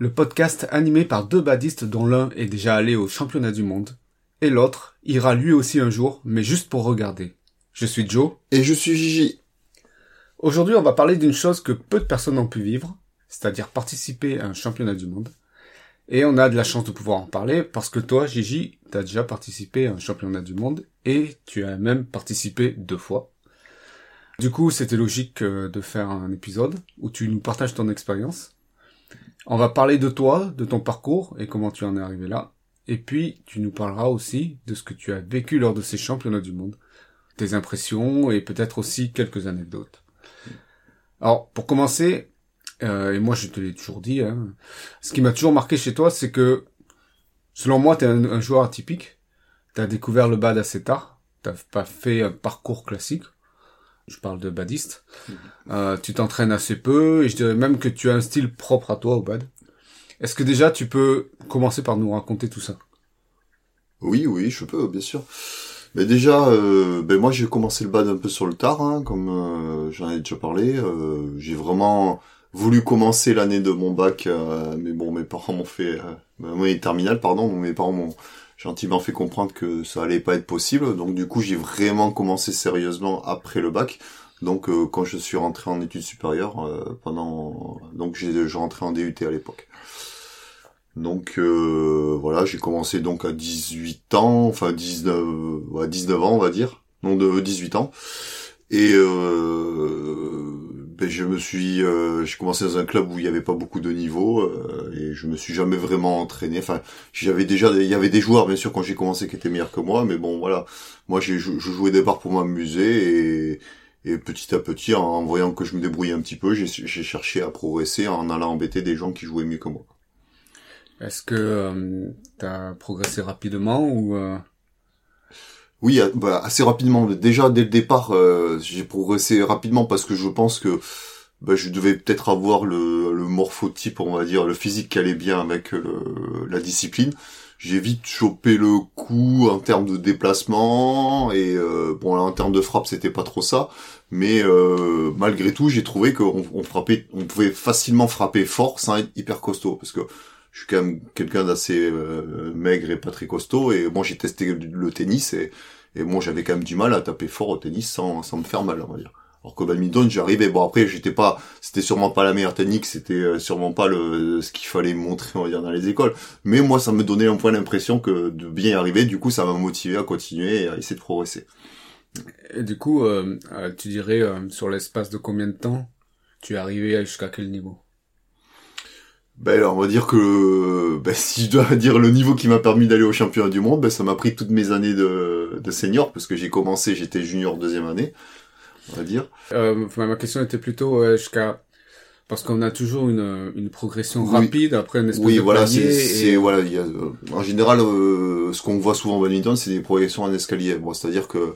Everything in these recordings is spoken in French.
le podcast animé par deux badistes dont l'un est déjà allé au championnat du monde et l'autre ira lui aussi un jour, mais juste pour regarder. Je suis Joe. Et je suis Gigi. Aujourd'hui, on va parler d'une chose que peu de personnes ont pu vivre, c'est-à-dire participer à un championnat du monde. Et on a de la chance de pouvoir en parler parce que toi, Gigi, t'as déjà participé à un championnat du monde et tu as même participé deux fois. Du coup, c'était logique euh, de faire un épisode où tu nous partages ton expérience. On va parler de toi, de ton parcours et comment tu en es arrivé là. Et puis, tu nous parleras aussi de ce que tu as vécu lors de ces championnats du monde, tes impressions et peut-être aussi quelques anecdotes. Alors, pour commencer, euh, et moi je te l'ai toujours dit, hein, ce qui m'a toujours marqué chez toi, c'est que, selon moi, tu es un, joueur atypique. Tu as découvert le bad assez tard. T'as pas fait un parcours classique. Je parle de badiste. Euh, tu t'entraînes assez peu et je dirais même que tu as un style propre à toi au bad. Est-ce que déjà tu peux commencer par nous raconter tout ça? Oui, oui, je peux, bien sûr. Mais déjà, euh, ben moi j'ai commencé le bad un peu sur le tard, hein, comme euh, j'en ai déjà parlé. Euh, j'ai vraiment voulu commencer l'année de mon bac, euh, mais bon, mes parents m'ont fait, euh, ben, moi, terminale, pardon, mes parents m'ont gentiment fait comprendre que ça allait pas être possible. Donc du coup, j'ai vraiment commencé sérieusement après le bac. Donc euh, quand je suis rentré en études supérieures, euh, pendant, donc j'ai je rentrais en DUT à l'époque. Donc euh, voilà, j'ai commencé donc à 18 ans, enfin 19, ouais, 19 ans on va dire, non de 18 ans. Et euh, je me suis, euh, j'ai commencé dans un club où il n'y avait pas beaucoup de niveaux euh, et je me suis jamais vraiment entraîné. Enfin, j'avais déjà, il y avait des joueurs bien sûr quand j'ai commencé qui étaient meilleurs que moi, mais bon voilà, moi je jouais des bars pour m'amuser et, et petit à petit en voyant que je me débrouillais un petit peu, j'ai, j'ai cherché à progresser en allant embêter des gens qui jouaient mieux que moi. Est-ce que euh, tu as progressé rapidement ou euh, Oui, euh, bah, assez rapidement. Déjà dès le départ, euh, j'ai progressé rapidement parce que je pense que bah, je devais peut-être avoir le, le morphotype, on va dire, le physique qui allait bien avec le, la discipline. J'ai vite chopé le coup en termes de déplacement et euh, bon là, en termes de frappe c'était pas trop ça, mais euh, malgré tout j'ai trouvé qu'on on frappait, on pouvait facilement frapper fort sans être hyper costaud parce que je suis quand même quelqu'un d'assez euh, maigre et pas très costaud et moi j'ai testé le tennis et et moi j'avais quand même du mal à taper fort au tennis sans sans me faire mal on va dire. Alors que badminton j'arrivais. Bon après j'étais pas c'était sûrement pas la meilleure technique c'était euh, sûrement pas le ce qu'il fallait montrer on va dire dans les écoles. Mais moi ça me donnait un point l'impression que de bien y arriver. Du coup ça m'a motivé à continuer et à essayer de progresser. Et du coup, euh, euh, tu dirais euh, sur l'espace de combien de temps tu es arrivé jusqu'à quel niveau? Ben alors, on va dire que ben, si je dois dire le niveau qui m'a permis d'aller au championnat du monde, ben ça m'a pris toutes mes années de, de senior parce que j'ai commencé, j'étais junior deuxième année, on va dire. euh, Ma question était plutôt euh, jusqu'à parce qu'on a toujours une, une progression Oui. rapide après une espèce Oui, de voilà, c'est et- c'est- voilà, il y a, euh, en général euh, ce qu'on voit souvent en badminton, c'est des progressions en escalier. Bon, c'est-à-dire que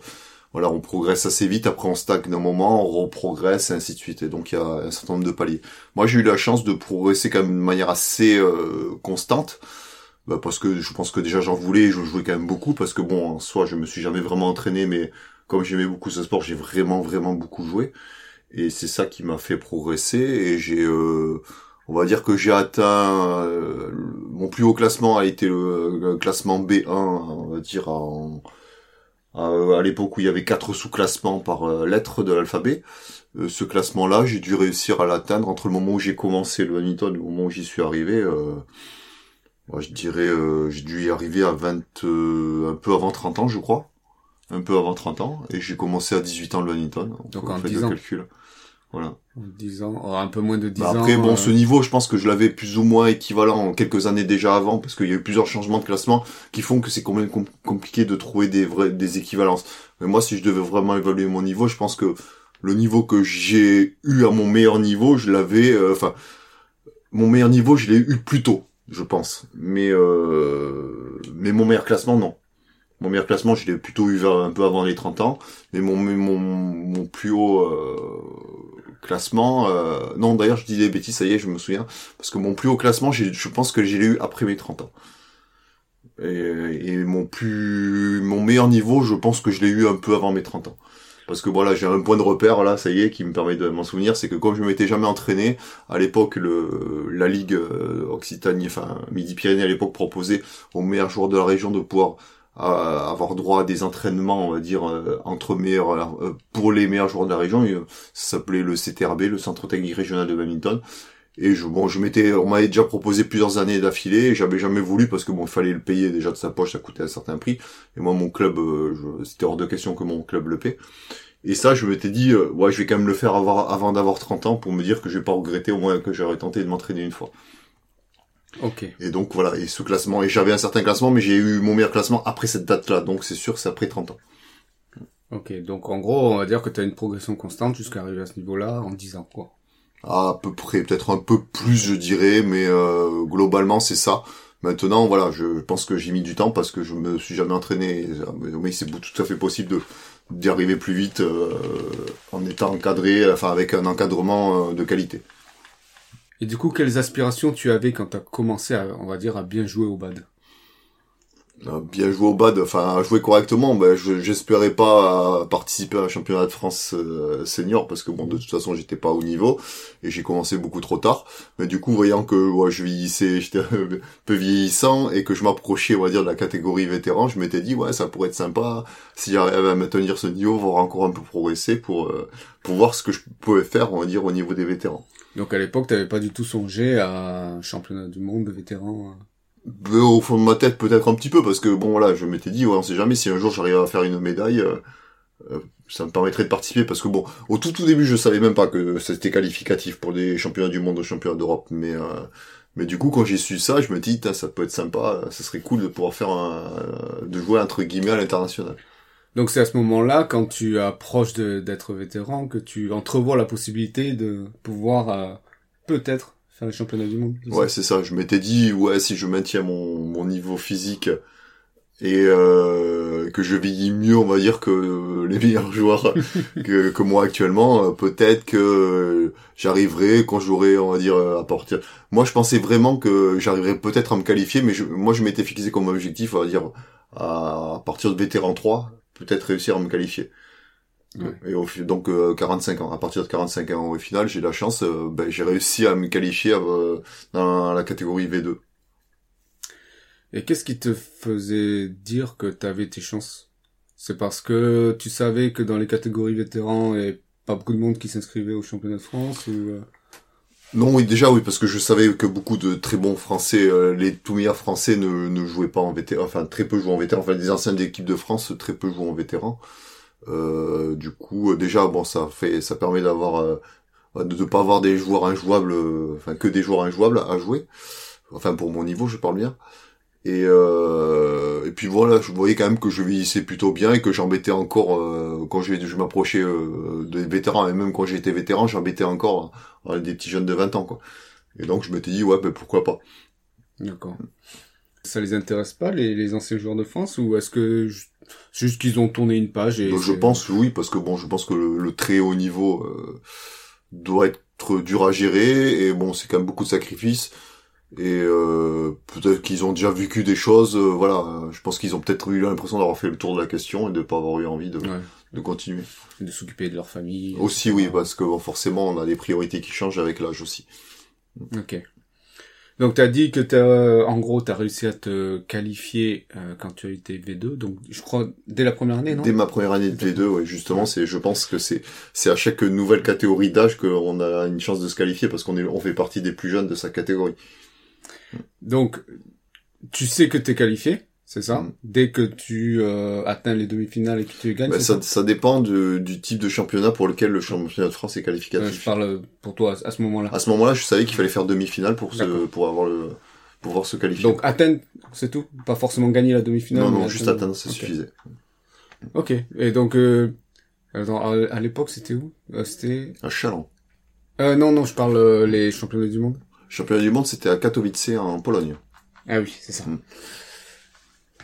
voilà, on progresse assez vite, après on stagne d'un moment, on reprogresse et ainsi de suite. Et donc il y a un certain nombre de paliers. Moi, j'ai eu la chance de progresser quand même de manière assez euh, constante. Bah, parce que je pense que déjà j'en voulais, je jouais quand même beaucoup parce que bon, en soi, je me suis jamais vraiment entraîné, mais comme j'aimais beaucoup ce sport, j'ai vraiment vraiment beaucoup joué et c'est ça qui m'a fait progresser et j'ai euh, on va dire que j'ai atteint euh, mon plus haut classement a été le, le classement B1 on va dire en, à, à l'époque où il y avait quatre sous-classements par euh, lettre de l'alphabet Euh, ce classement là j'ai dû réussir à l'atteindre entre le moment où j'ai commencé le badminton et le moment où j'y suis arrivé euh, moi, je dirais euh, j'ai dû y arriver à 20 euh, un peu avant 30 ans je crois. Un peu avant 30 ans. Et j'ai commencé à 18 ans le badminton Donc en faites 10 le ans. calcul voilà 10 ans, oh, un peu moins de 10 bah ans. après, bon, euh, ce niveau, je pense que je l'avais plus ou moins équivalent en quelques années déjà avant, parce qu'il y a eu plusieurs changements de classement qui font que c'est quand même com- compliqué de trouver des vrais, des équivalences. Mais moi, si je devais vraiment évaluer mon niveau, je pense que le niveau que j'ai eu à mon meilleur niveau, je l'avais, euh, enfin, mon meilleur niveau, je l'ai eu plus tôt. je pense. Mais euh, mais mon meilleur classement, non. Mon meilleur classement, je l'ai plutôt eu un peu avant les 30 ans. Mais mon mon, mon plus haut euh, classement, euh, non d'ailleurs je dis des bêtises, ça y est, je me souviens, parce que mon plus haut classement, je pense que j'ai eu après mes 30 ans. Et, et, mon plus mon meilleur niveau, je pense que je l'ai eu un peu avant mes 30 ans parce que voilà j'ai un point de repère là ça y est qui me permet de m'en souvenir c'est que comme je m'étais jamais entraîné à l'époque le la ligue euh, Occitanie enfin Midi Pyrénées à l'époque proposait aux meilleurs joueurs de la région de pouvoir euh, avoir droit à des entraînements on va dire euh, entre meilleurs pour les meilleurs joueurs de la région ça s'appelait le CTRB le Centre technique régional de badminton et je, bon, je m'étais, on m'avait déjà proposé plusieurs années d'affilée, j'avais jamais voulu parce que bon, il fallait le payer déjà de sa poche, ça coûtait un certain prix. Et moi, mon club, euh, c'était hors de question que mon club le paie. Et ça, je m'étais dit, euh, ouais, je vais quand même le faire avant, avant d'avoir 30 ans pour me dire que je vais pas regretter au moins que j'aurais tenté de m'entraîner une fois. Ok. Et donc voilà, et ce classement, et j'avais un certain classement, mais j'ai eu mon meilleur classement après cette date-là, donc c'est sûr, c'est après 30 ans. Ok, donc en gros, on va dire que tu as une progression constante jusqu'à arriver à ce niveau-là en 10 ans, quoi à peu près, peut-être un peu plus je dirais, mais euh, globalement c'est ça. Maintenant, voilà, je pense que j'ai mis du temps parce que je me suis jamais entraîné. Mais c'est tout à fait possible de d'y arriver plus vite euh, en étant encadré, enfin avec un encadrement euh, de qualité. Et du coup, quelles aspirations tu avais quand tu as commencé, à, on va dire, à bien jouer au bad? Bien joué au bad, enfin jouer correctement, ben j'espérais pas participer à un championnat de France euh, senior parce que bon de toute façon j'étais pas au niveau et j'ai commencé beaucoup trop tard. Mais du coup voyant que ouais, je vieillissais, j'étais un peu vieillissant et que je m'approchais on va dire de la catégorie vétéran, je m'étais dit ouais ça pourrait être sympa si j'arrivais à maintenir ce niveau, voir encore un peu progresser pour euh, pour voir ce que je pouvais faire on va dire au niveau des vétérans. Donc à l'époque t'avais pas du tout songé à un championnat du monde de vétérans hein. Au fond de ma tête peut-être un petit peu parce que bon voilà je m'étais dit ouais on sait jamais si un jour j'arrive à faire une médaille euh, euh, ça me permettrait de participer parce que bon au tout tout début je savais même pas que c'était qualificatif pour des championnats du monde ou championnats d'Europe. Mais euh, mais du coup quand j'ai su ça je me dis ça peut être sympa ça serait cool de pouvoir faire un, de jouer entre guillemets à l'international donc c'est à ce moment-là quand tu approches d'être vétéran que tu entrevois la possibilité de pouvoir peut-être faire les championnats du monde. Ouais, c'est ça. Je m'étais dit, ouais, si je maintiens mon, mon niveau physique et euh, que je vieillis mieux, on va dire, que les meilleurs joueurs que, que moi actuellement, euh, peut-être que j'arriverai quand j'aurai, on va dire, à partir... Moi, je pensais vraiment que j'arriverais peut-être à me qualifier, mais je, moi, je m'étais fixé comme objectif, on va dire, à partir de vétéran 3, peut-être réussir à me qualifier. Et au, donc 45 euh, ans. À partir de 45 ans au final, j'ai la chance, euh, ben, j'ai réussi à me qualifier euh, dans la catégorie V2. Et qu'est-ce qui te faisait dire que tu avais tes chances? C'est parce que tu savais que dans les catégories vétérans, il n'y avait pas beaucoup de monde qui s'inscrivait au championnat de France ou Non, oui, déjà oui, parce que je savais que beaucoup de très bons Français, les tout meilleurs Français ne, jouaient pas en vétéran, enfin très peu jouaient en vétéran, enfin des anciennes équipes de France très peu jouent en vétéran. Euh, du coup, euh, déjà, bon, ça fait, ça permet d'avoir, euh, de ne pas avoir des joueurs injouables, enfin que des joueurs injouables à jouer. Enfin, pour mon niveau, je parle bien. Et, et puis voilà, je voyais quand même que je vieillissais plutôt bien et que j'embêtais encore quand je, je m'approchais des vétérans. Et même quand j'étais vétéran, j'embêtais encore des petits jeunes de 20 ans. Quoi. Et donc je m'étais dit, ouais, ben pourquoi pas. D'accord. Ça les intéresse pas, les, les anciens joueurs de France Ou est-ce que c'est juste qu'ils ont tourné une page et. je pense oui parce que bon, je pense que le, très haut niveau euh, doit être dur à gérer et bon, c'est quand même beaucoup de sacrifices et euh, peut-être qu'ils ont déjà vécu des choses. Euh, voilà, je pense qu'ils ont peut-être eu l'impression d'avoir fait le tour de la question et de pas avoir eu envie de de continuer. de s'occuper de leur famille. Aussi oui, parce que bon, forcément, on a des priorités qui changent avec l'âge aussi. Ok. Donc tu as dit que t'as, euh, en gros, tu as réussi à te qualifier euh, quand tu as été V2. Donc je crois dès la première année, non? Dès ma première année de V2, ouais, justement, c'est, je pense que c'est, c'est à chaque nouvelle catégorie d'âge qu'on a une chance de se qualifier parce qu'on est, on fait partie des plus jeunes de sa catégorie. Donc tu sais que t'es qualifié c'est ça mm. Dès que tu euh, atteins les demi-finales et que tu gagnes bah, ça, ça, dépend du type de championnat pour lequel le championnat de France est qualificatif. je parle pour toi à ce moment-là. À ce moment-là, je savais qu'il fallait faire demi-finale pour se, pour avoir le pouvoir se qualifier. Donc atteindre, c'est tout Pas forcément gagner la demi-finale Non, non, juste atteindre, ça suffisait. Ok. Et donc, euh, à l'époque, c'était où? Euh, C'était... À Chalon. Euh, non, non, je parle les championnats du monde. Championnat du monde, c'était à Katowice en Pologne. Ah oui, c'est ça. Mm.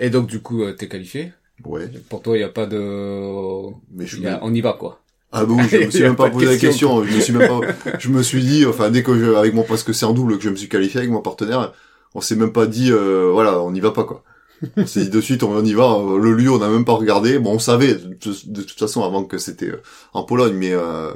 Et donc, du coup, euh, t'es qualifié. Ouais. Pour toi, il n'y a pas de... Mais je il y a- On y va, quoi. Ah bah oui, je me suis même pas, posé la question. Je me suis même pas, je me suis dit, enfin dès que je, avec mon parce que c'est en double que je me suis qualifié avec mon partenaire, on s'est même pas dit, euh, voilà, on n'y va pas quoi. On s'est dit de suite, on y va. Le lieu, on n'a même pas regardé. Bon, on savait de, de toute façon avant que c'était euh, en Pologne, mais euh,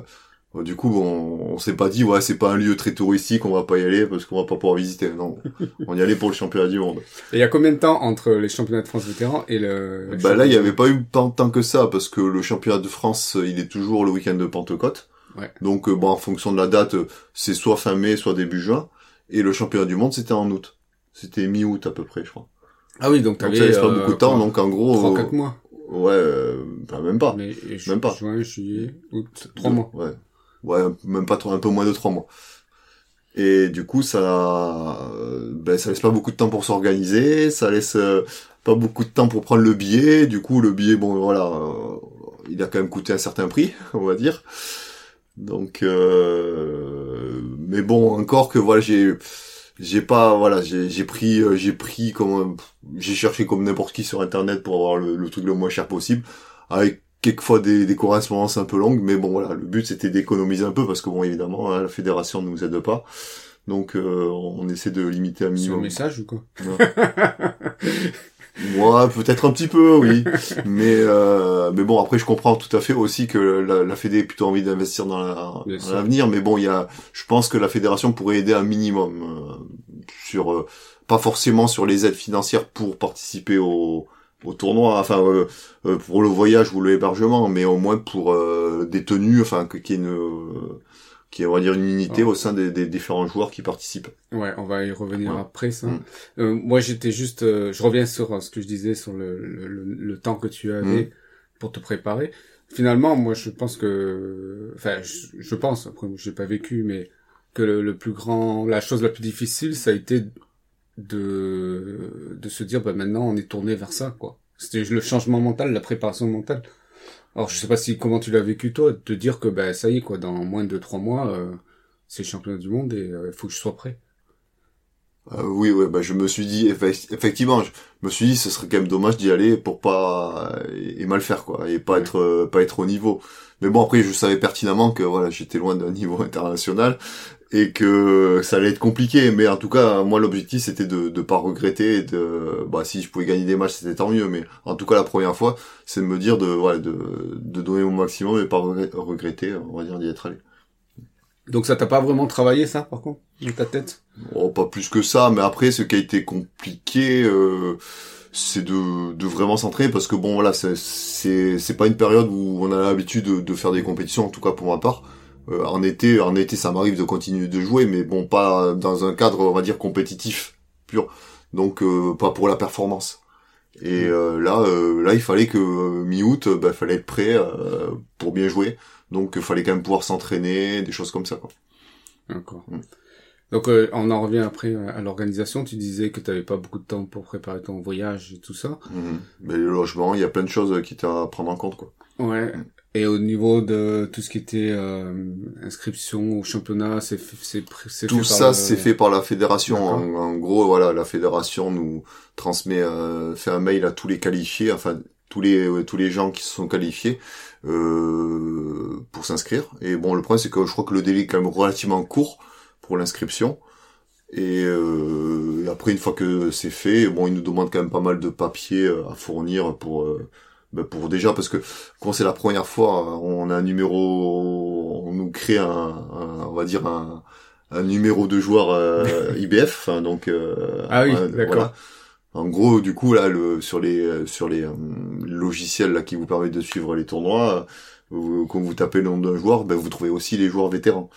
du coup, bon, on s'est pas dit, ouais, c'est pas un lieu très touristique, on va pas y aller parce qu'on va pas pouvoir visiter. Non, on y allait pour le championnat du monde. Et il y a combien de temps entre les championnats de France vétérans et le... Bah là, il y avait pas eu tant, tant que ça parce que le championnat de France, euh, il est toujours le week-end de Pentecôte. Ouais. Donc euh, bon, en fonction de la date, euh, c'est soit fin mai, soit début juin. Et le championnat du monde, c'était en août. C'était mi-août à peu près, je crois. Ah oui, donc Donc t'avais... ça laisse pas euh, beaucoup de temps. quoi, Donc en gros, 3-4 euh, mois. ouais, euh, enfin, même pas. Mais, même pas. Juin, juillet, août, 3 Deux- mois. Ouais, ouais, même pas trop, un peu moins de trois mois. Et du coup, ça, euh, ben, ça laisse pas beaucoup de temps pour s'organiser, ça laisse euh, pas beaucoup de temps pour prendre le billet. Du coup, le billet, bon, voilà, euh, il a quand même coûté un certain prix, on va dire. Donc, euh, mais bon, encore que voilà, j'ai, j'ai pas, voilà, j'ai, pris, j'ai pris comme, j'ai cherché comme n'importe qui sur internet pour avoir le, le truc le moins cher possible, avec quelquefois des, des correspondances un peu longues, mais bon voilà, le but c'était d'économiser un peu parce que bon évidemment hein, la fédération ne nous aide pas, donc euh, on essaie de limiter un Sur le minimum. message ou quoi Moi peut-être un petit peu oui, mais euh, mais bon après je comprends tout à fait aussi que la, la Fédé ait plutôt envie d'investir dans la- l'avenir, mais bon il y a, je pense que la fédération pourrait aider un minimum euh, sur euh, pas forcément sur les aides financières pour participer au au tournoi, enfin euh, euh, pour le voyage ou l'hébergement, mais au moins pour euh, des tenues, enfin qu'il y ait une euh, ait, on va dire une unité Ah. au sein des, des différents joueurs qui participent. Ouais, on va y revenir Ouais. après ça. Mm. Euh, moi, j'étais juste, euh, je reviens sur ce que je disais sur le, le, le- le temps que tu avais Mm. pour te préparer. Finalement, moi, je pense que, enfin, je, je pense, après, j'ai pas vécu, mais que le, le plus grand, la chose la plus difficile, ça a été de de se dire, bah maintenant, on est tourné vers ça, quoi. C'était le changement mental, la préparation mentale. Alors, je sais pas si comment tu l'as vécu toi, de te dire que, bah ça y est, quoi, dans moins de trois mois. euh, c'est le championnat du monde et il faut que je sois prêt. Euh, oui, ouais, bah, je me suis dit, effe- effectivement, je me suis dit, ce serait quand même dommage d'y aller pour pas et, mal faire quoi, et pas Ouais. être euh, pas être au niveau. Mais bon, après, je savais pertinemment que voilà, j'étais loin d'un niveau international et que ça allait être compliqué. Mais en tout cas, moi, l'objectif c'était de de pas regretter. Et de, bah, si je pouvais gagner des matchs, c'était tant mieux. Mais en tout cas, la première fois, c'est de me dire de voilà, de de donner mon maximum et pas regret- regretter, on va dire, d'y être allé. Donc ça t'a pas vraiment travaillé ça par contre dans ta tête? Oh, pas plus que ça, mais après, ce qui a été compliqué, euh, c'est de, de vraiment s'entraîner parce que bon, voilà, c'est, c'est, c'est pas une période où on a l'habitude de, de faire des compétitions, en tout cas pour ma part. Euh, en été, en été, ça m'arrive de continuer de jouer, mais bon, pas dans un cadre, on va dire, compétitif pur. Donc, euh, pas pour la performance. Et euh, là, euh, là, il fallait que euh, mi-août, bah, fallait être prêt euh, pour bien jouer. Donc, il fallait quand même pouvoir s'entraîner, des choses comme ça. Quoi. D'accord. Mm. Donc euh, on en revient après à l'organisation. Tu disais que t'avais pas beaucoup de temps pour préparer ton voyage et tout ça. Mhm. Mais le logement, il y a plein de choses qui étaient à prendre en compte, quoi. Ouais. Et au niveau de tout ce qui était euh, inscription au championnat, c'est c'est Tout fait ça, le- c'est fait par la fédération. D'accord. En, en gros, voilà, la fédération nous transmet, euh, fait un mail à tous les qualifiés, enfin tous les euh, tous les gens qui se sont qualifiés euh, pour s'inscrire. Et bon, le problème c'est que je crois que le délai est quand même relativement court pour l'inscription. Et euh, après, une fois que c'est fait, bon, ils nous demandent quand même pas mal de papiers à fournir pour ben, pour déjà parce que quand c'est la première fois, on a un numéro, on nous crée un, un- on va dire un, un numéro de joueur euh, IBF, enfin, donc euh, Ah oui, d'accord. En gros, du coup là, le sur les sur les euh, logiciels là qui vous permettent de suivre les tournois, vous- quand vous tapez le nom d'un joueur, ben vous trouvez aussi les joueurs vétérans.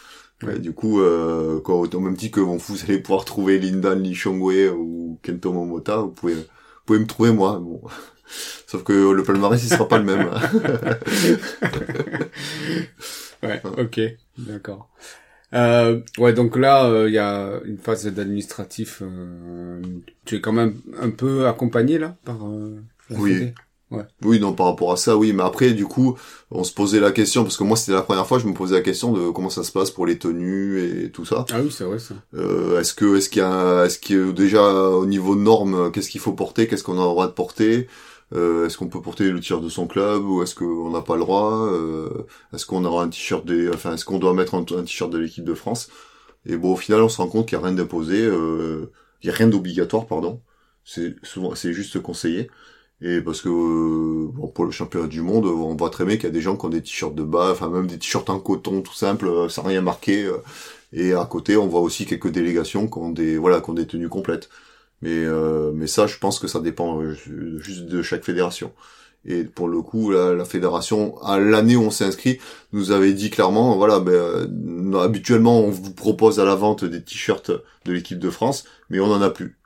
Ouais. Du coup, euh, quand, au même titre que bon, vous allez pouvoir trouver Lindan Lee Chongwei ou Kento Momota, vous pouvez vous pouvez me trouver moi. Bon. Sauf que le palmarès il sera pas le même. Ouais. Ok. D'accord. Euh, ouais. Donc là, euh, il y a une phase d'administratif. euh, tu es quand même un peu accompagné là par. euh, Oui. Ouais. Oui, non, par rapport à ça, oui. Mais après, du coup, on se posait la question, parce que moi, c'était la première fois, je me posais la question de comment ça se passe pour les tenues et tout ça. Ah oui, c'est vrai ça. Euh, est-ce que, est-ce qu'il y a, est-ce que déjà au niveau normes, qu'est-ce qu'il faut porter, qu'est-ce qu'on a le droit de porter? Euh, Est-ce qu'on peut porter le t-shirt de son club ou est-ce qu'on n'a pas le droit euh, Est-ce qu'on aura un t-shirt des, enfin, est-ce qu'on doit mettre un, t-shirt de l'équipe de France? Et bon, au final, on se rend compte qu'il n'y a rien d'imposé, euh, il y a rien d'obligatoire, pardon. C'est souvent, c'est juste conseillé. Et parce que euh, bon, pour le championnat du monde, on voit très bien qu'il y a des gens qui ont des t-shirts de bas, enfin même des t-shirts en coton tout simple, euh, sans rien marqué. euh, et à côté, on voit aussi quelques délégations qui ont des voilà, qui ont des tenues complètes. Mais euh, mais ça, je pense que ça dépend euh, juste de chaque fédération. Et pour le coup, la, fédération, à l'année où on s'est inscrit, nous avait dit clairement, voilà, ben, euh, habituellement, on vous propose à la vente des t-shirts de l'équipe de France, mais on en a plus.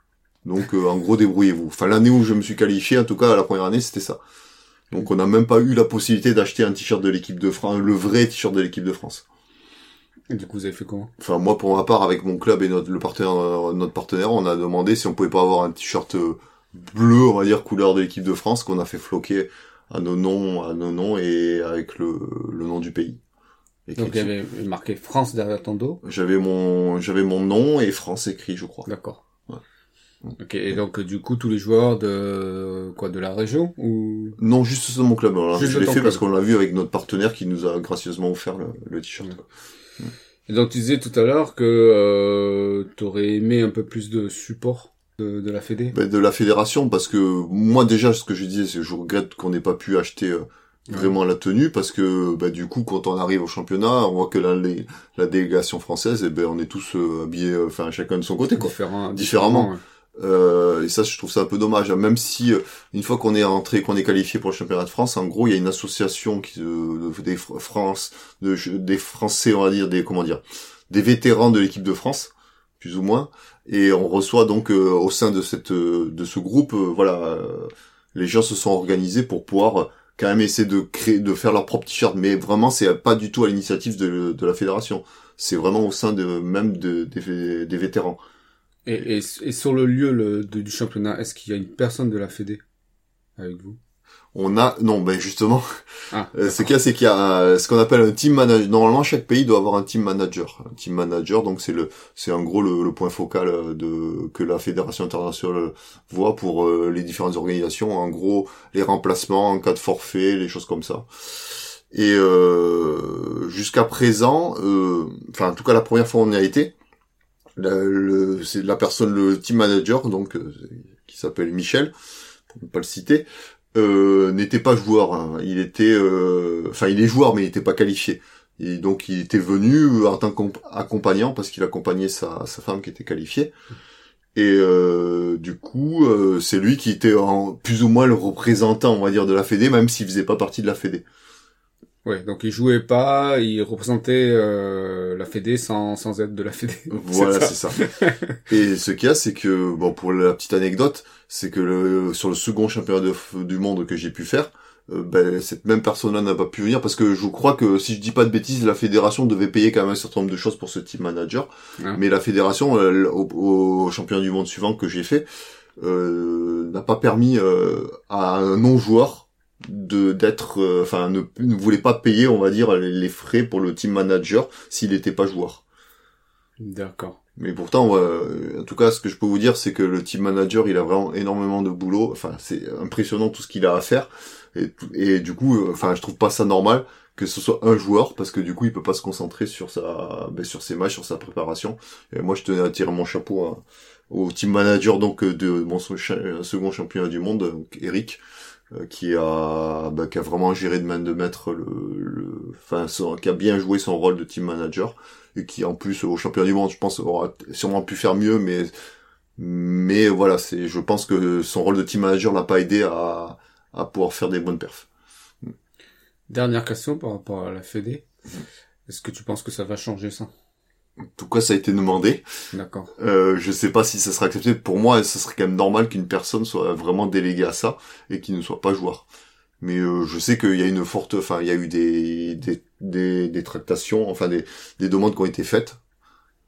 Donc, en gros, débrouillez-vous. Enfin, l'année où je me suis qualifié, en tout cas, la première année, c'était ça. Donc, on n'a même pas eu la possibilité d'acheter un t-shirt de l'équipe de France, le vrai t-shirt de l'équipe de France. Et du coup, vous avez fait comment? Enfin, moi, pour ma part, avec mon club et notre, le partenaire, euh, notre partenaire, on a demandé si on pouvait pas avoir un t-shirt euh, bleu, on va dire, couleur de l'équipe de France, qu'on a fait floquer à nos noms, à nos noms et avec le, le nom du pays. Écrit Donc il y avait marqué France derrière ton dos. J'avais mon, j'avais mon nom et France écrit, je crois. D'accord. Ouais. Ok, et donc du coup tous les joueurs de quoi de la région ou? Non, juste de mon club. Je l'ai fait club. parce qu'on l'a vu avec notre partenaire qui nous a gracieusement offert le, le t-shirt. Ouais. Et donc tu disais tout à l'heure que euh, t'aurais aimé un peu plus de support de, de la Fédé. Ben, de la fédération parce que moi déjà ce que je disais c'est que je regrette qu'on n'ait pas pu acheter euh, vraiment la tenue parce que ben, du coup quand on arrive au championnat on voit que la, les- la délégation française et ben on est tous euh, habillés euh, enfin chacun de son côté quoi Différent, Différemment. ouais. Euh, et ça je trouve ça un peu dommage hein. même si euh, une fois qu'on est rentré qu'on est qualifié pour le championnat de France en gros il y a une association qui euh, de- des Fr- France de, des Français on va dire des comment dire des vétérans de l'équipe de France plus ou moins. Et on reçoit donc euh, au sein de cette euh, de ce groupe euh, voilà les gens se sont organisés pour pouvoir quand même essayer de créer de faire leur propre t-shirt. Mais vraiment c'est pas du tout à l'initiative de, de la fédération. C'est vraiment au sein de même de, des, des vétérans Et, et, et sur le lieu le, de- du championnat, est-ce qu'il y a une personne de la Fédé avec vous? On a non ben justement Ah, Euh, ce qu'il y a, c'est qu'il y a ce qu'on appelle un team manager. Normalement, chaque pays doit avoir un team manager. Un team manager, donc c'est le, c'est en gros le, le point focal euh, de que la fédération internationale voit pour euh, les différentes organisations. En gros, les remplacements en cas de forfait, les choses comme ça. Et euh, jusqu'à présent, euh, enfin en tout cas la première fois où on y a été, c'est la personne, le team manager, donc euh, qui s'appelle Michel, pour ne pas le citer, euh, n'était pas joueur. hein. Il était, euh, enfin, il est joueur, mais il n'était pas qualifié. Et donc, il était venu en tant qu'accompagnant parce qu'il accompagnait sa, sa femme qui était qualifiée. Et euh, du coup, euh, c'est lui qui était en, plus ou moins le représentant, on va dire, de la Fédé, même s'il faisait pas partie de la Fédé. Ouais, donc il jouait pas, il représentait euh, la Fédé sans, sans être de la Fédé. Voilà, C'est ça. Et ce qu'il y a, c'est que, bon, pour la petite anecdote, c'est que le, sur le second championnat de du monde que j'ai pu faire, euh, ben, cette même personne-là n'a pas pu venir parce que je crois que, si je dis pas de bêtises, la fédération devait payer quand même un certain nombre de choses pour ce team manager. Ah. Mais la fédération, au, au championnat du monde suivant que j'ai fait, euh, n'a pas permis euh, à un non-joueur de d'être euh, enfin ne, ne voulait pas payer on va dire les, frais pour le team manager s'il n'était pas joueur D'accord. mais pourtant, euh, en tout cas, ce que je peux vous dire, c'est que le team manager, il a vraiment énormément de boulot. Enfin, c'est impressionnant tout ce qu'il a à faire. Et, et du coup, euh, enfin, je trouve pas ça normal que ce soit un joueur, parce que du coup, il peut pas se concentrer sur sa, ben, sur ses matchs, sur sa préparation. Et moi, je tenais à tirer mon chapeau à- au team manager donc euh, de mon second championnat du monde, donc Eric, euh, qui a, ben, qui a vraiment géré de main de maître le, le, son- qui a bien joué son rôle de team manager et qui en plus au championnat du monde je pense aura sûrement pu faire mieux mais mais voilà c'est je pense que son rôle de team manager l'a pas aidé à à pouvoir faire des bonnes perfs Dernière question par rapport à la Fédé. Est-ce que tu penses que ça va changer ça? Tout cas ça a été demandé D'accord. euh, je sais pas si ça sera accepté pour moi ce serait quand même normal qu'une personne soit vraiment déléguée à ça et qu'il ne soit pas joueur mais euh, je sais qu'il y a une forte enfin il y a eu des des des, des tractations enfin des des demandes qui ont été faites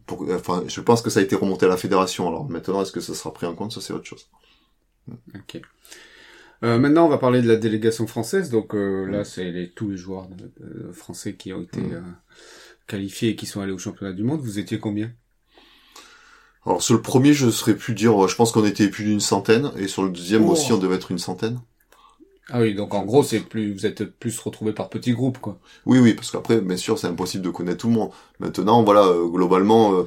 pour, enfin je pense que ça a été remonté à la fédération alors maintenant est-ce que ça sera pris en compte? Ça c'est autre chose Ok. Euh, maintenant, on va parler de la délégation française. Donc euh, là, c'est les, tous les joueurs de- de français qui ont été Mm. Euh, qualifiés et qui sont allés au championnat du monde. Vous étiez combien? Alors sur le premier, je serais plus dire, je pense qu'on était plus d'une centaine, et sur le deuxième Oh. aussi, on devait être une centaine. Ah oui, donc en gros, c'est plus, vous êtes plus retrouvés par petits groupes, quoi. Oui, oui, parce qu'après, bien sûr, c'est impossible de connaître tout le monde. Maintenant, voilà, euh, globalement, euh,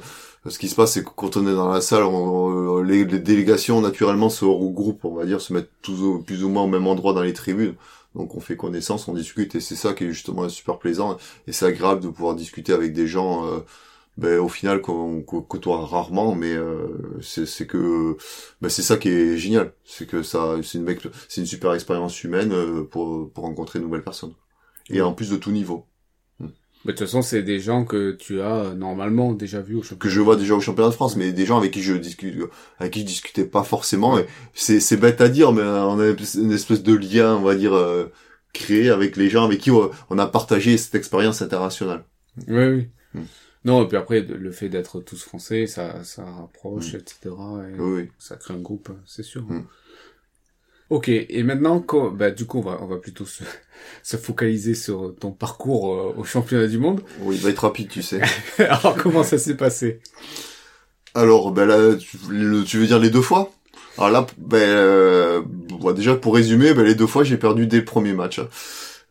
ce qui se passe, c'est que quand on est dans la salle, on- on- les, les délégations naturellement se regroupent, on va dire, se mettent tous au- plus ou moins au même endroit dans les tribunes. Donc on fait connaissance, on discute, et c'est ça qui est justement super plaisant. Et c'est agréable de pouvoir discuter avec des gens, euh, ben, au final, qu'on côtoie rarement, mais euh, c'est que ben, c'est ça qui est génial. C'est que ça, c'est une, c'est une super expérience humaine euh, pour, pour rencontrer de nouvelles personnes. Et en plus de tout niveau. Mais de toute façon, c'est des gens que tu as euh, normalement déjà vus au championnat. que je vois déjà au championnat de France, mais des gens avec qui je discute, avec qui je discutais pas forcément. Et c'est c'est bête à dire, mais euh, on a une espèce de lien, on va dire, euh, créé avec les gens avec qui on a partagé cette expérience internationale. Oui, oui. Mm. Non, et puis après, le fait d'être tous français, ça, ça rapproche, Mm. etc. Et Oui, oui. ça crée un groupe, c'est sûr. Mm. Ok, et maintenant, bah, du coup, on va, on va plutôt se, se focaliser sur ton parcours euh, au championnat du monde. Oui, il va être rapide, tu sais. Alors, comment ça s'est passé? Alors, ben là, tu, le- tu veux dire les deux fois? Alors là, ben, euh, bon, déjà pour résumer, ben, les deux fois j'ai perdu dès le premier match. hein.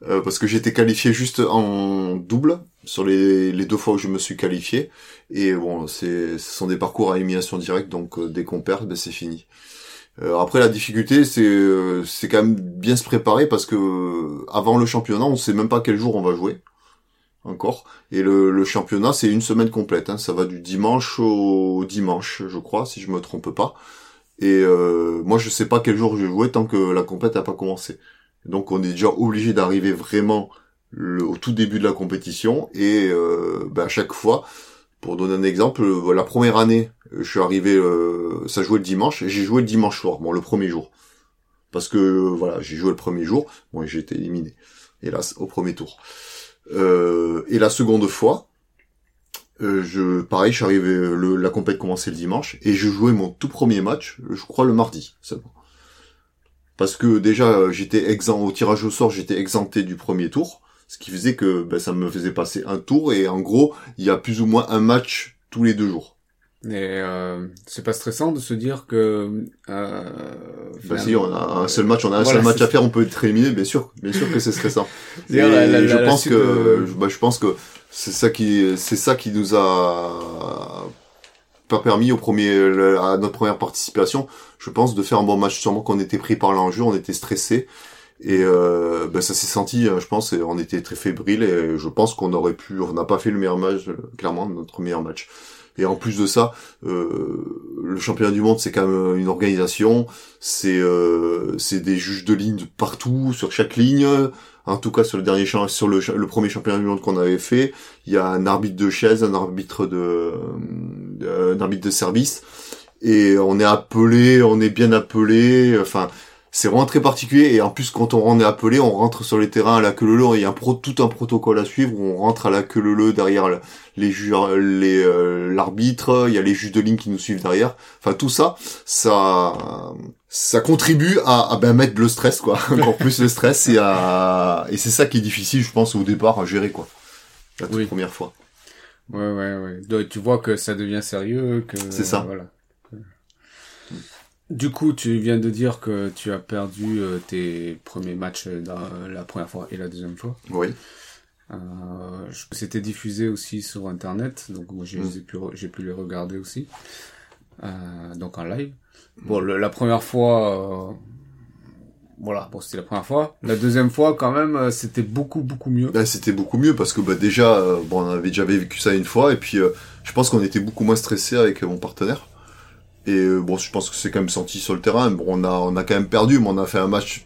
Euh, parce que j'étais qualifié juste en double sur les, les deux fois où je me suis qualifié. Et bon, c'est, ce sont des parcours à élimination directe, donc euh, dès qu'on perd, ben, c'est fini. Euh, après la difficulté, c'est euh, c'est quand même bien se préparer parce que euh, avant le championnat, on sait même pas quel jour on va jouer encore. Et le, le championnat, c'est une semaine complète. Hein. Ça va du dimanche au dimanche, je crois, si je me trompe pas. Et euh, moi, je sais pas quel jour je vais jouer tant que la compète n'a pas commencé. Donc, on est déjà obligé d'arriver vraiment le- au tout début de la compétition. Et euh, ben, à chaque fois, pour donner un exemple, euh, la première année, je suis arrivé, euh, ça jouait le dimanche, et j'ai joué le dimanche soir, bon, le premier jour. Parce que, euh, voilà, j'ai joué le premier jour, bon, j'ai été éliminé, hélas, au premier tour. Euh, et la seconde fois, euh, je, pareil, je suis arrivé, euh, la compète commençait le dimanche, et je jouais mon tout premier match, je crois le mardi, seulement. Parce que déjà, euh, j'étais exempt, au tirage au sort, j'étais exempté du premier tour, ce qui faisait que ben, ça me faisait passer un tour, et en gros, il y a plus ou moins un match tous les deux jours. Et euh, c'est pas stressant de se dire que... Euh, Bah si, on a un seul match, on a un Voilà, seul match à faire, on peut être éliminé, bien sûr, bien sûr que c'est stressant. Et la- la- je la- pense que, de- bah, je pense que c'est ça qui, c'est ça qui nous a pas permis au premier, à notre première participation, je pense, de faire un bon match. Sûrement qu'on était pris par l'enjeu, on était stressé. Et euh, bah, ça s'est senti, euh, je pense, et on était très fébrile et je pense qu'on aurait pu, on n'a pas fait le meilleur match, euh, clairement, notre meilleur match. Et en plus de ça, euh, le championnat du monde, c'est quand même une organisation, c'est euh, c'est des juges de ligne partout, sur chaque ligne. En tout cas, sur le dernier sur le premier championnat du monde qu'on avait fait, il y a un arbitre de chaise, un arbitre de, euh, un arbitre de service, et on est appelé, on est bien appelé. Enfin, c'est vraiment très particulier. Et en plus, quand on est appelé, on rentre sur les terrains à la queue leu leu. Il y a un pro, tout un protocole à suivre. où On rentre à la queue leu leu derrière le- les juges, les euh, l'arbitre. Il y a les juges de ligne qui nous suivent derrière. Enfin, tout ça, ça, ça contribue à, à ben, mettre le stress, quoi. Encore plus le stress et à, et c'est ça qui est difficile, je pense, au départ à gérer, quoi. La toute Oui. première fois. Ouais, ouais, ouais. Donc, tu vois que ça devient sérieux, que... C'est ça. Voilà. Du coup, tu viens de dire que tu as perdu euh, tes premiers matchs dans la première fois et la deuxième fois. Oui. Euh, C'était diffusé aussi sur Internet, donc moi j'ai Mm. j'ai pu, pu les regarder aussi, euh, donc en live. Bon, le- la première fois, euh, voilà, bon c'était la première fois. La deuxième fois, quand même, euh, c'était beaucoup beaucoup mieux. Là, c'était beaucoup mieux parce que bah, déjà, euh, bon, on avait déjà vécu ça une fois et puis euh, je pense qu'on était beaucoup moins stressé avec euh, mon partenaire. Et euh, bon, je pense que c'est quand même senti sur le terrain. Bon, on a, on a quand même perdu, mais on a fait un match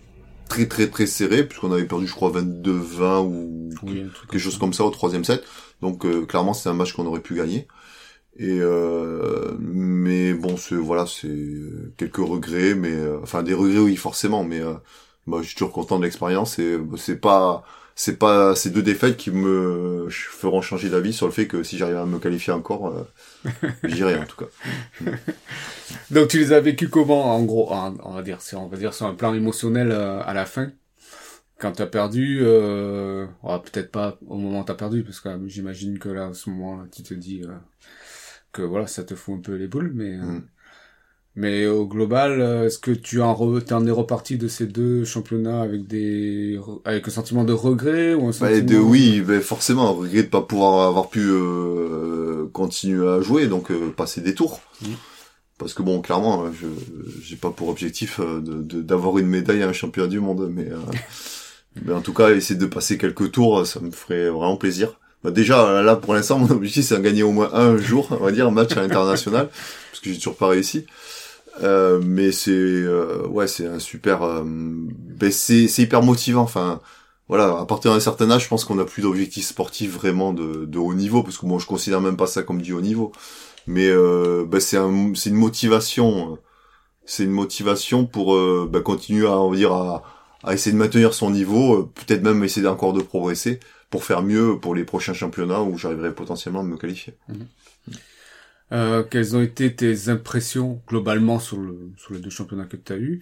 très très très serré puisqu'on avait perdu, je crois, 22-20 ou Oui, quelque chose comme ça au troisième set. Donc euh, clairement, c'est un match qu'on aurait pu gagner. Et euh, mais bon, c'est voilà, c'est quelques regrets, mais euh, enfin des regrets oui forcément, mais euh, moi je suis toujours content de l'expérience et euh, c'est pas c'est pas ces deux défaites qui me feront changer d'avis sur le fait que si j'arrive à me qualifier encore, euh, j'irai en tout cas. Donc tu les as vécu comment en gros On va dire, on va dire sur un plan émotionnel euh, à la fin? Quand t'as perdu, euh, oh, peut-être pas au moment où t'as perdu, parce que j'imagine que là, à ce moment-là, tu te dis euh, que voilà, ça te fout un peu les boules, mais euh, mm. Mais au global, euh, est-ce que tu en, re, en es reparti de ces deux championnats avec des avec un sentiment de regret ou un bah, sentiment... oui, ben forcément, un regret de pas pouvoir avoir pu continuer à jouer, donc passer des tours. Mm. Parce que bon, clairement, je j'ai pas pour objectif de d'avoir une médaille à un championnat du monde, mais Mais en tout cas, essayer de passer quelques tours, ça me ferait vraiment plaisir. Bah déjà, là, pour l'instant, mon objectif, c'est de gagner au moins un jour, on va dire, un match à l'international, parce que j'ai toujours pas réussi. Euh, mais c'est, euh, ouais, c'est un super, euh, ben c'est, c'est hyper motivant. Enfin, voilà, à partir d'un certain âge, je pense qu'on a plus d'objectifs sportifs vraiment de, de haut niveau, parce que bon, je considère même pas ça comme du haut niveau. Mais euh, ben c'est un, c'est une motivation, c'est une motivation pour ben continuer à, on va dire, à à essayer de maintenir son niveau, peut-être même essayer encore de progresser pour faire mieux pour les prochains championnats où j'arriverai potentiellement à me qualifier. Mhm. Euh, quelles ont été tes impressions globalement sur, le, sur les deux championnats que tu as eu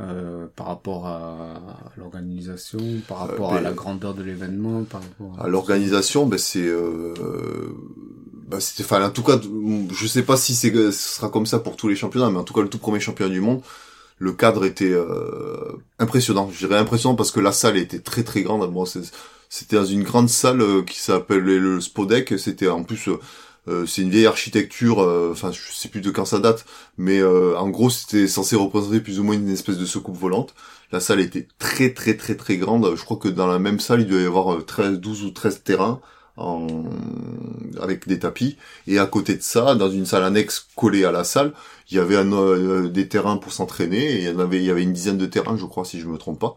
euh, par rapport à l'organisation, par rapport à ben, la grandeur de l'événement, par rapport à, l'organisation, ben c'est, euh, ben c'était, enfin en tout cas, je sais pas si c'est, ce sera comme ça pour tous les championnats, mais en tout cas le tout premier championnat du monde, le cadre était euh, impressionnant. Je dirais impressionnant parce que la salle était très très grande. Bon, c'était dans une grande salle euh, qui s'appelle le Spodek. C'était en plus euh, c'est une vieille architecture. Enfin, je sais plus de quand ça date, mais en gros c'était censé représenter plus ou moins une espèce de soucoupe volante. La salle était très très très très grande. Je crois que dans la même salle il devait y avoir 13, 12 ou 13 terrains en... avec des tapis. Et à côté de ça, dans une salle annexe collée à la salle, il y avait un, euh, des terrains pour s'entraîner. Et il y avait, il y avait une dizaine de terrains, je crois, si je me trompe pas.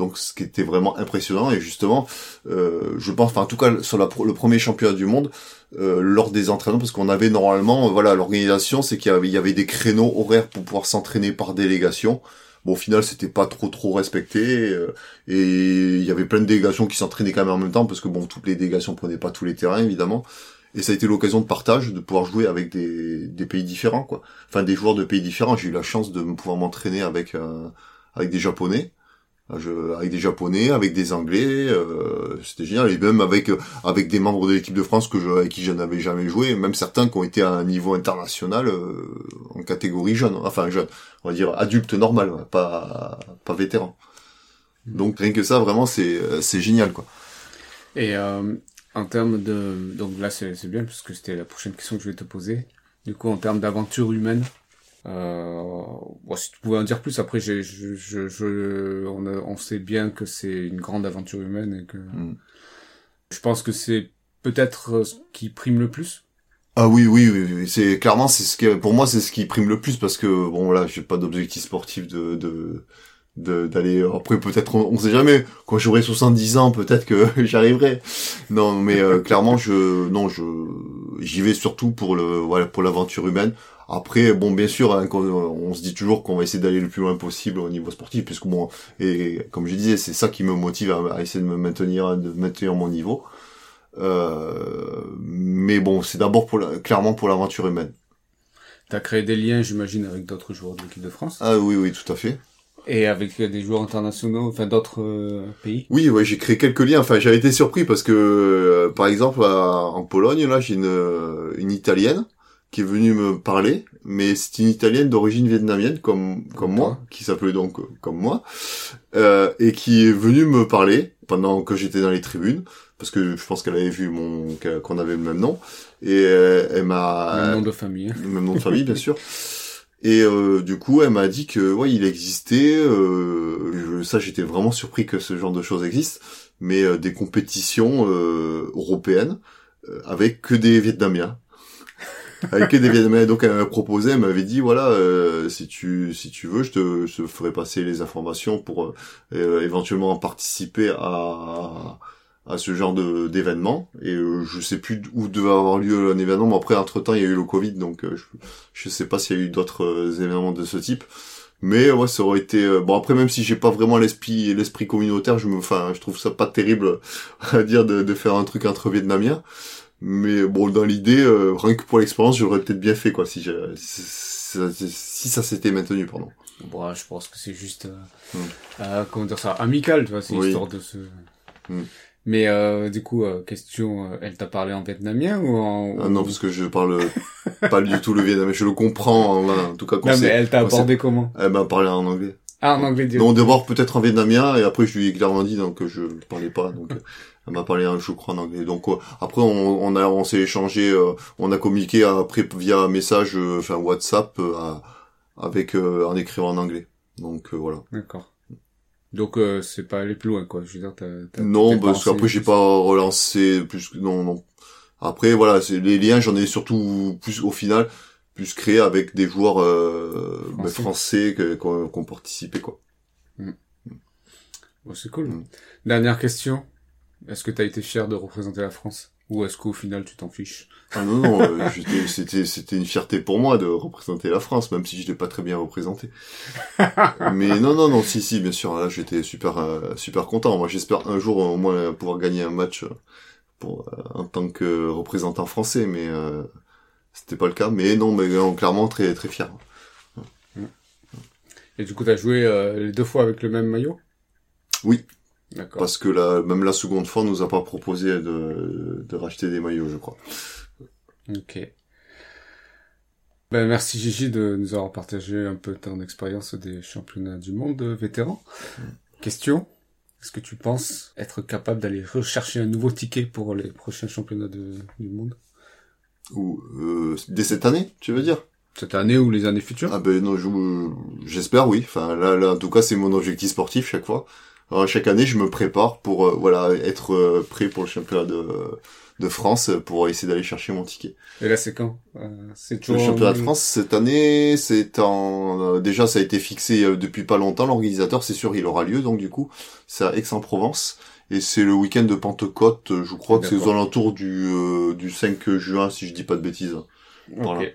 Donc, ce qui était vraiment impressionnant. Et justement, euh, je pense, enfin, en tout cas, sur le premier championnat du monde, euh, lors des entraînements, parce qu'on avait normalement, voilà, l'organisation, c'est qu'il y avait, des créneaux horaires pour pouvoir s'entraîner par délégation. Bon, au final, c'était pas trop trop respecté euh, et il y avait plein de délégations qui s'entraînaient quand même en même temps parce que bon, toutes les délégations prenaient pas tous les terrains évidemment. Et ça a été l'occasion de partage, de pouvoir jouer avec des, pays différents, quoi. Enfin, des joueurs de pays différents. J'ai eu la chance de pouvoir m'entraîner avec avec des Japonais, je, avec des Japonais, avec des Anglais, euh, c'était génial. Et même avec avec des membres de l'équipe de France que je, avec qui je n'avais jamais joué, même certains qui ont été à un niveau international euh, en catégorie jeune, enfin jeune, on va dire adulte normal, pas pas vétéran. Donc rien que ça, vraiment, c'est c'est génial, quoi. Et euh, en termes de, donc là c'est c'est bien parce que c'était la prochaine question que je vais te poser. Du coup, en termes d'aventure humaine, euh, bon, si tu pouvais en dire plus, après, je, je, je, on, on, sait bien que c'est une grande aventure humaine et que mm. je pense que c'est peut-être ce qui prime le plus. Ah oui, oui, oui, c'est clairement c'est ce qui, pour moi, c'est ce qui prime le plus parce que bon là, j'ai pas d'objectif sportif de, de d'aller après peut-être on, sait jamais quand j'aurai 70 ans peut-être que j'arriverai non mais euh, clairement je non je j'y vais surtout pour le voilà pour l'aventure humaine après, bon, bien sûr, hein, on, se dit toujours qu'on va essayer d'aller le plus loin possible au niveau sportif, puisque bon, et comme je disais, c'est ça qui me motive à, essayer de me maintenir, de maintenir mon niveau. Euh, mais bon, c'est d'abord pour clairement pour l'aventure humaine. T'as créé des liens, j'imagine, avec d'autres joueurs de l'équipe de France? Ah oui, oui, tout à fait. Et avec des joueurs internationaux, enfin d'autres euh, pays? Oui, ouais, j'ai créé quelques liens. Enfin, j'ai été surpris parce que, euh, par exemple, en Pologne, là, j'ai une, une italienne qui est venue me parler, mais c'est une italienne d'origine vietnamienne comme comme moi, qui s'appelait donc euh, comme moi, euh, et qui est venue me parler pendant que j'étais dans les tribunes, parce que je pense qu'elle avait vu mon qu'on avait le même nom, et euh, elle m'a même nom de famille, le même nom de famille bien sûr. Et euh, du coup, elle m'a dit que ouais, il existait. Euh, ça, j'étais vraiment surpris que ce genre de choses existent, mais euh, des compétitions européennes avec que des Vietnamiens des Vietnamiens. Donc elle m'a proposé, elle m'avait dit voilà, euh, si tu si tu veux, je te, je ferai passer les informations pour euh, euh, éventuellement participer à à ce genre de d'événement et je sais plus où devait avoir lieu un événement mais après entre temps il y a eu le Covid donc je je sais pas s'il y a eu d'autres événements de ce type Mais ouais, ça aurait été euh, bon après même si j'ai pas vraiment l'esprit l'esprit communautaire, je me enfin je trouve ça pas terrible à dire de, de faire un truc entre vietnamiens. Mais bon dans l'idée euh, rien que pour l'expérience, j'aurais peut-être bien fait quoi si j'ai si, ça s'était maintenu pardon. Bon, je pense que c'est juste euh, Mm. euh, comment dire ça amical, tu vois, c'est Oui. histoire de se Mm. Mais euh, du coup, euh, question, elle t'a parlé en vietnamien ou en Ah non parce que je parle pas du tout le vietnamien, je le comprends en, en tout cas Non, mais elle t'a abordé comment elle m'a parlé en anglais. Ah, en anglais. Non, d'abord peut-être en vietnamien et après je lui ai clairement dit donc que je parlais pas donc elle m'a parlé je crois en anglais. Donc euh, après on, on a on s'est échangé euh, on a communiqué après via message euh, enfin WhatsApp euh, à- avec euh, en écrivant en anglais. Donc euh, voilà. D'accord. Donc euh, c'est pas aller plus loin, quoi. Je veux dire, t'as. t'as- Non, t'es parce qu'après j'ai pas relancé plus non non. Après voilà, c'est les liens j'en ai surtout plus au final plus créé avec des joueurs euh, ben, Français. français que- qui ont qui ont participé quoi. Bon, c'est cool. Mm. Dernière question. Est-ce que t'as été fier de représenter la France? Ou est-ce qu'au final tu t'en fiches? Ah non, non, euh, c'était, c'était une fierté pour moi de représenter la France, même si je l'ai pas très bien représenté. Mais non, non, non, si, si, bien sûr, là, j'étais super, euh, super content. Moi, j'espère un jour, au moins, pouvoir gagner un match euh, pour, euh, en tant que représentant français, mais euh, c'était pas le cas. Mais non, mais non, clairement, très, très fier. Et du coup, t'as joué euh, les deux fois avec le même maillot? Oui. Parce que la, même la seconde fois, on nous a pas proposé de, de racheter des maillots, je crois. Ok. Ben, merci Gigi de nous avoir partagé un peu ton expérience des championnats du monde vétérans. Question. Est-ce que tu penses être capable d'aller rechercher un nouveau ticket pour les prochains championnats de- du monde? Ou, euh, dès cette année, tu veux dire? Cette année ou les années futures? Ah ben non, je- j'espère oui. Enfin là, là, en tout cas, c'est mon objectif sportif chaque fois. Alors, chaque année, je me prépare pour euh, voilà être euh, prêt pour le championnat de, de France pour essayer d'aller chercher mon ticket. Et là, c'est quand? Euh, C'est Le toujours... championnat de France cette année, c'est en euh, déjà ça a été fixé euh, depuis pas longtemps. L'organisateur, c'est sûr, il aura lieu. Donc du coup, c'est à Aix-en-Provence et c'est le week-end de Pentecôte. euh, Je crois que c'est aux alentours du euh, du 5 juin, si je dis pas de bêtises. Ok. Voilà.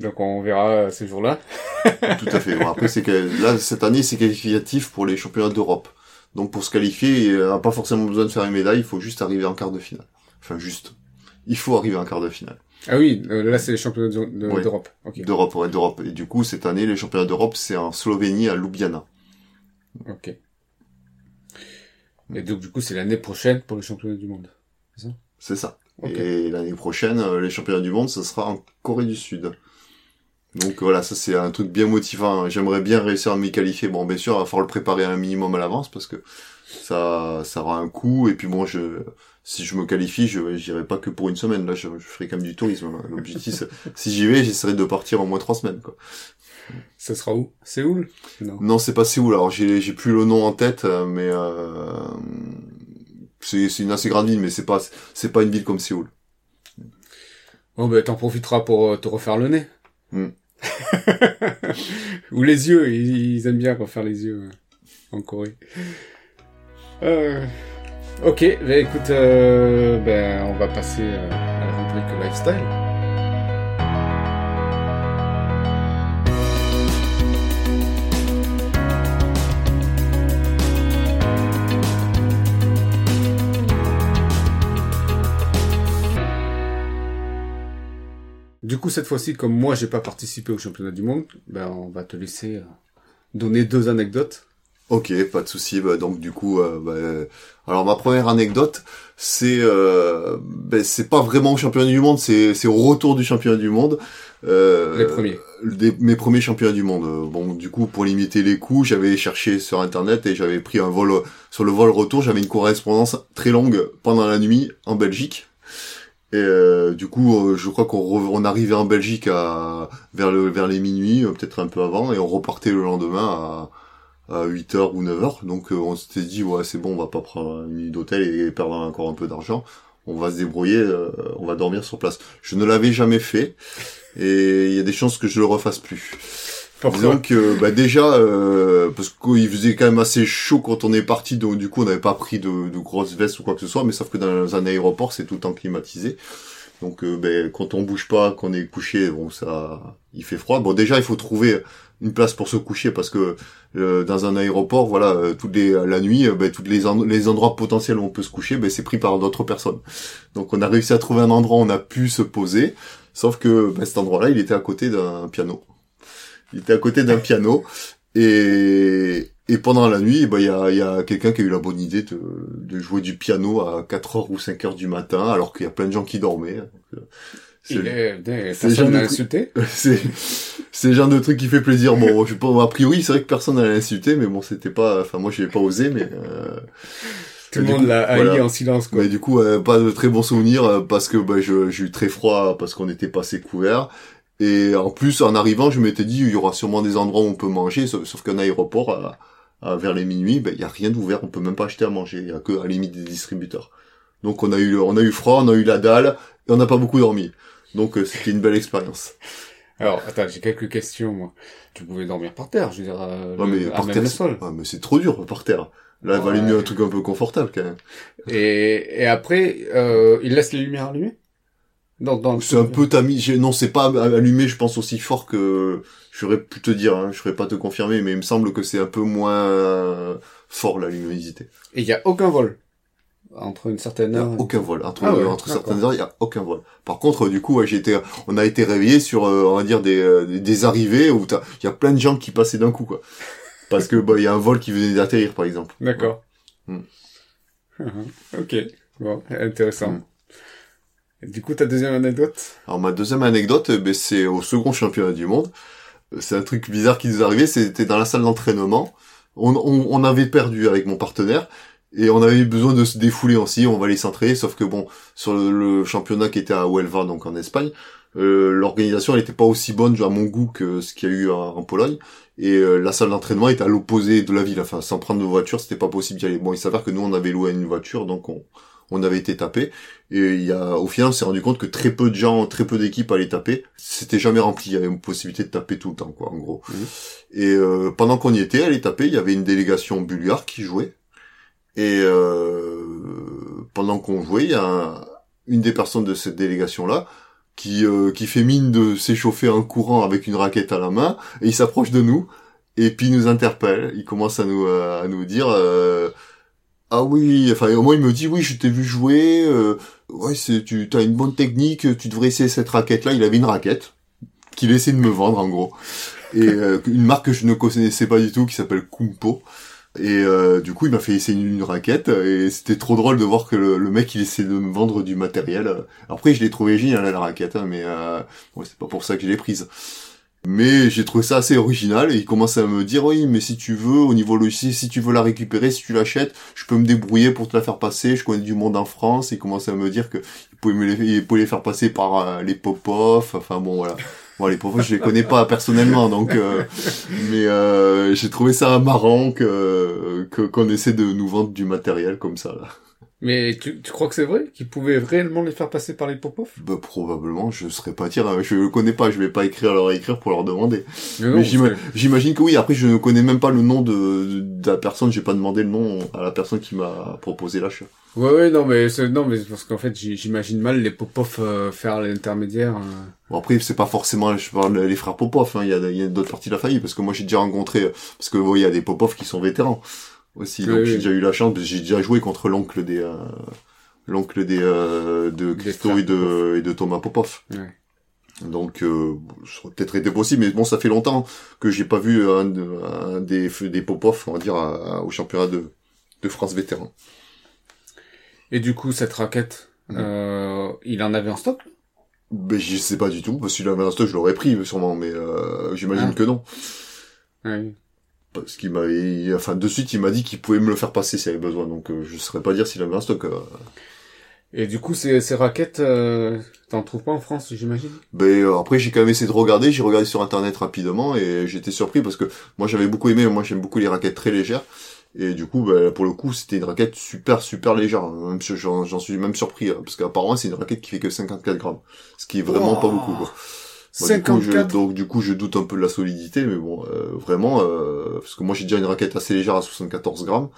Donc on verra euh, ces jours-là. Tout à fait. Bon, après, c'est que là, cette année, c'est qualificatif pour les championnats d'Europe. Donc, pour se qualifier, il n'y a pas forcément besoin de faire une médaille, il faut juste arriver en quart de finale. Enfin, juste. Il faut arriver en quart de finale. Ah oui, euh, là c'est les championnats d'Eu- de- Oui. d'Europe. D'Europe, ouais, d'Europe. Et du coup, cette année, les championnats d'Europe, c'est en Slovénie, à Ljubljana. Ok. Et donc du coup c'est l'année prochaine pour les championnats du monde. C'est ça. Ok. Et l'année prochaine, euh, les championnats du monde, ce sera en Corée du Sud. Donc voilà, ça c'est un truc bien motivant. J'aimerais bien réussir à m'y qualifier. Bon, bien sûr, il va falloir le préparer un minimum à l'avance parce que ça, ça aura un coût. Et puis bon, je, si je me qualifie, je j'irai pas que pour une semaine. Là, je, je ferai quand même du tourisme. L'objectif, c'est- si j'y vais, j'essaierai de partir au moins trois semaines. Quoi. Ça sera où? Séoul? Non. Non, c'est pas Séoul. Alors j'ai, j'ai plus le nom en tête, euh, mais euh, c'est, c'est une assez grande ville, mais c'est pas, c'est pas une ville comme Séoul. Bon ben t'en profiteras pour euh, te refaire le nez. Hmm. Ou les yeux, ils, aiment bien refaire les yeux euh, en Corée. Euh, Ok, ben écoute, euh, ben on va passer à la rubrique lifestyle. Coup, cette fois-ci, comme moi, j'ai pas participé au championnat du monde, ben, on va te laisser euh, donner deux anecdotes. Ok, pas de souci. Bah, donc du coup, euh, bah, euh, alors ma première anecdote, c'est euh, ben, c'est pas vraiment au championnat du monde, c'est c'est au retour du championnat du monde. Euh, Les premiers. des- mes premiers championnats du monde. Bon, du coup, pour limiter les coûts, j'avais cherché sur internet et j'avais pris un vol sur le vol retour. J'avais une correspondance très longue pendant la nuit en Belgique. Et euh, du coup, euh, je crois qu'on on arrivait en Belgique à vers le vers les minuit, euh, peut-être un peu avant, et on repartait le lendemain à à 8h ou 9h. Donc on s'était dit ouais c'est bon, on va pas prendre une nuit d'hôtel et perdre encore un peu d'argent. On va se débrouiller, on va dormir sur place. Je ne l'avais jamais fait et il y a des chances que je le refasse plus. Donc euh, bah déjà euh, parce qu'il faisait quand même assez chaud quand on est parti, donc du coup on n'avait pas pris de, de grosses vestes ou quoi que ce soit, mais sauf que dans un aéroport c'est tout le temps climatisé. Donc euh, ben, quand on bouge pas, qu'on est couché, bon ça, il fait froid. Bon déjà il faut trouver une place pour se coucher parce que euh, dans un aéroport, voilà, euh, toutes les la nuit, ben, tous les, les endroits potentiels où on peut se coucher, ben, c'est pris par d'autres personnes. Donc on a réussi à trouver un endroit où on a pu se poser, sauf que cet endroit-là, il était à côté d'un piano. Il était à côté d'un piano et et pendant la nuit, bah, il y a, y a quelqu'un qui a eu la bonne idée de, de jouer du piano à 4h ou 5h du matin, alors qu'il y a plein de gens qui dormaient. C'est personne n'a insulté C'est c'est le genre de truc qui fait plaisir. Bon, je pas, a priori, c'est vrai que personne n'a insulté, mais bon, c'était pas... Enfin, moi, je pas osé, mais... Euh... Tout le monde l'a haï en silence, quoi. Mais du coup, euh, pas de très bons souvenirs, euh, parce que bah, j'ai eu très froid, parce qu'on était pas assez couverts. Et en plus, en arrivant, je m'étais dit, il y aura sûrement des endroits où on peut manger, sauf, sauf qu'un aéroport... Euh, vers les minuit, il ben, y a rien d'ouvert, on peut même pas acheter à manger, il y a que à la limite des distributeurs. Donc on a eu on a eu froid, on a eu la dalle et on n'a pas beaucoup dormi. Donc euh, c'était une belle expérience. Alors attends, j'ai quelques questions moi. Tu pouvais dormir par terre, je veux dire euh, mais par terre, sol. mais c'est trop dur par terre. Là, il valait mieux un truc un peu confortable quand même. Et, et après, euh, il laisse les lumières allumées? C'est un peu tamis. Non, c'est pas allumé, je pense aussi fort que j'aurais pu te dire. Hein, je pas te confirmer, mais il me semble que c'est un peu moins fort la luminosité. Et il y a aucun vol entre une certaine heure. aucun vol entre ah entre certaines heures, il y a aucun vol. Par contre, du coup, j'ai été, on a été réveillé sur, euh, on va dire des, euh, des arrivées où il y a plein de gens qui passaient d'un coup, quoi. Parce que bah il y a un vol qui venait d'atterrir, par exemple. D'accord. Hmm. ok. Bon, intéressant. Hmm du coup, ta deuxième anecdote Alors ma deuxième anecdote, ben, c'est au second championnat du monde. C'est un truc bizarre qui nous est arrivé, c'était dans la salle d'entraînement. On, on, on, avait perdu avec mon partenaire et on avait besoin de se défouler aussi, on va aller s'entraîner, sauf que bon, sur le, championnat qui était à Huelva, donc en Espagne, euh, l'organisation n'était pas aussi bonne à mon goût que ce qu'il y a eu en, Pologne et euh, la salle d'entraînement était à l'opposé de la ville enfin sans prendre de voiture c'était pas possible d'y aller bon il s'avère que nous on avait loué une voiture donc on, on avait été tapé. Et il y a, au final, on s'est rendu compte que très peu de gens, très peu d'équipes allaient taper. C'était jamais rempli. Il y avait une possibilité de taper tout le temps, quoi, en gros. Mmh. Et euh, pendant qu'on y était, aller taper, il y avait une délégation bulgare qui jouait. Et euh, pendant qu'on jouait, il y a une des personnes de cette délégation-là qui, euh, qui fait mine de s'échauffer en courant avec une raquette à la main, et il s'approche de nous, et puis il nous interpelle. Il commence à nous, à nous dire ah oui, enfin au moins il me dit oui, je t'ai vu jouer, euh, ouais, c'est tu as une bonne technique, tu devrais essayer cette raquette là, il avait une raquette qu'il essaie de me vendre en gros. Et euh, une marque que je ne connaissais pas du tout qui s'appelle Kumpo. Et euh, du coup, il m'a fait essayer une, raquette et c'était trop drôle de voir que le, mec il essaie de me vendre du matériel. Après, je l'ai trouvé génial la raquette, hein, mais ouais, c'est pas pour ça que je l'ai prise. Mais j'ai trouvé ça assez original et il commence à me dire oui mais si tu veux au niveau logiciel si tu veux la récupérer si tu l'achètes je peux me débrouiller pour te la faire passer. Je connais du monde en France. Il commence à me dire que il pouvait me les faire passer par euh, les pop-off. Enfin bon voilà. Bon les pop je les connais pas personnellement donc euh, mais euh, j'ai trouvé ça marrant que qu'on essaie de nous vendre du matériel comme ça là. Mais tu, tu crois que c'est vrai? Qu'ils pouvaient réellement les faire passer par les Popov? Bah probablement, je serais pas dire, je le connais pas, je vais pas écrire leur écrire pour leur demander. Mais, j'imagine que... oui. Après, je ne connais même pas le nom de, de la personne, j'ai pas demandé le nom à la personne qui m'a proposé l'achat. Ouais, ouais, non, mais c'est, non, mais parce qu'en fait, j'imagine mal les Popov euh, faire l'intermédiaire. Euh. Bon, après, c'est pas forcément, je parle les frères Popov, hein, il y a, y a d'autres parties de la famille, parce que moi j'ai déjà rencontré, parce que vous il y a des Popov qui sont vétérans aussi. donc j'ai déjà eu la chance, j'ai déjà joué contre l'oncle des euh, l'oncle des euh, de Christo et de et de Thomas Popov. Ouais. Donc euh, ça aurait peut-être été possible, mais bon, ça fait longtemps que j'ai pas vu un, un des des Popov, on va dire, au championnat de de France vétéran. Et du coup, cette raquette, mmh. euh, il en avait en stock? Ben je sais pas du tout, parce qu'il avait en stock, je l'aurais pris sûrement, mais euh, j'imagine ah. que non. Ouais parce qu'il m'avait enfin de suite il m'a dit qu'il pouvait me le faire passer s'il avait besoin. Donc euh, je saurais pas dire s'il avait un stock euh. et du coup ces, ces raquettes euh, t'en trouves pas en France j'imagine? Ben euh, après j'ai quand même essayé de regarder. J'ai regardé sur internet rapidement et j'étais surpris parce que moi j'avais beaucoup aimé moi j'aime beaucoup les raquettes très légères. Et du coup ben, pour le coup c'était une raquette super super légère. Même j'en suis même surpris hein, parce qu'apparemment c'est une raquette qui fait que 54 grammes ce qui est vraiment pas beaucoup quoi. Du coup, je, donc du coup, je doute un peu de la solidité, mais bon, euh, vraiment, euh, parce que moi j'ai déjà une raquette assez légère à 74 grammes,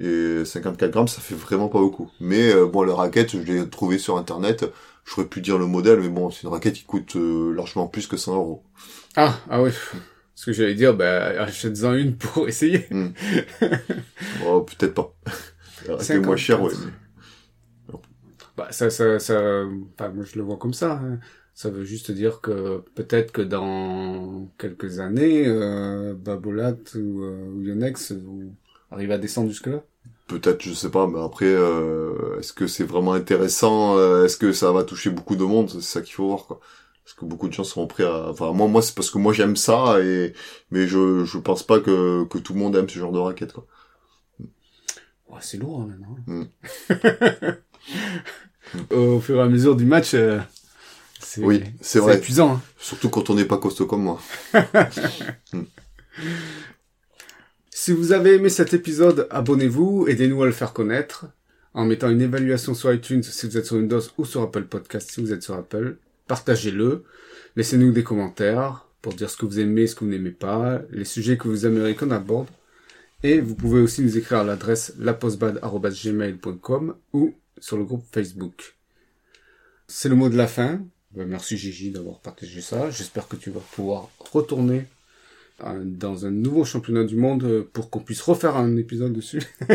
Et 54 grammes, ça fait vraiment pas beaucoup. Mais euh, bon, la raquette, je l'ai trouvé sur internet. J'aurais pu dire le modèle, mais bon, c'est une raquette qui coûte euh, largement plus que 100 euros. Ah, ah oui. Ce que j'allais dire, bah, achète-en une pour essayer. Hmm. oh, peut-être pas. C'est moins cher, ouais. Bah, ça, ça, ça, enfin, moi je le vois comme ça. Hein. Ça veut juste dire que peut-être que dans quelques années, euh, Babolat ou, euh, Yonex vous arrivez à descendre jusque-là Peut-être, je sais pas, mais après, euh, est-ce que c'est vraiment intéressant euh, Est-ce que ça va toucher beaucoup de monde? C'est ça qu'il faut voir, quoi. Parce que beaucoup de gens seront prêts à... Enfin, moi, moi c'est parce que moi j'aime ça, et mais je je pense pas que, que tout le monde aime ce genre de raquette, quoi. Ouais, c'est lourd, hein, maintenant. Mm. Au fur et à mesure du match... C'est oui, c'est vrai. épuisant. Hein. Surtout quand on n'est pas costaud comme moi. Hmm. Si vous avez aimé cet épisode, abonnez-vous, aidez-nous à le faire connaître en mettant une évaluation sur iTunes si vous êtes sur Windows ou sur Apple Podcast si vous êtes sur Apple. Partagez-le, laissez-nous des commentaires pour dire ce que vous aimez, ce que vous n'aimez pas, les sujets que vous aimeriez qu'on aborde. Et vous pouvez aussi nous écrire à l'adresse lapostbad.gmail.com ou sur le groupe Facebook. C'est le mot de la fin. Ben, merci Gigi d'avoir partagé ça. J'espère que tu vas pouvoir retourner euh, dans un nouveau championnat du monde pour qu'on puisse refaire un épisode dessus.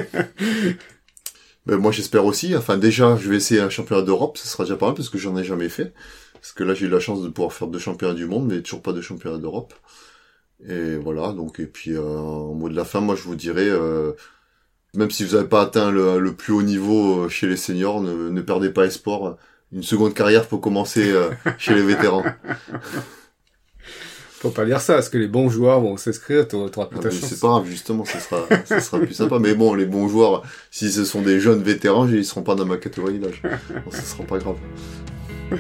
ben, moi j'espère aussi. Enfin déjà, je vais essayer un championnat d'Europe, ce sera déjà pas mal parce que j'en ai jamais fait. Parce que là j'ai eu la chance de pouvoir faire deux championnats du monde, mais toujours pas de championnat d'Europe. Et voilà, donc et puis euh, en mot de la fin, moi je vous dirais, euh, même si vous n'avez pas atteint le, plus haut niveau chez les seniors, ne perdez pas espoir une seconde carrière pour commencer euh, chez les vétérans. Faut pas dire ça, parce que les bons joueurs vont s'inscrire, t'auras plus ta chance. C'est pas grave, justement, ça sera, ça sera plus sympa. Mais bon, les bons joueurs, si ce sont des jeunes vétérans, ils seront pas dans ma catégorie d'âge. Bon, ça sera pas grave.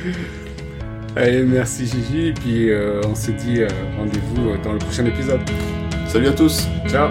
Allez, merci Gigi, et puis euh, on se dit euh, rendez-vous dans le prochain épisode. Salut à tous Ciao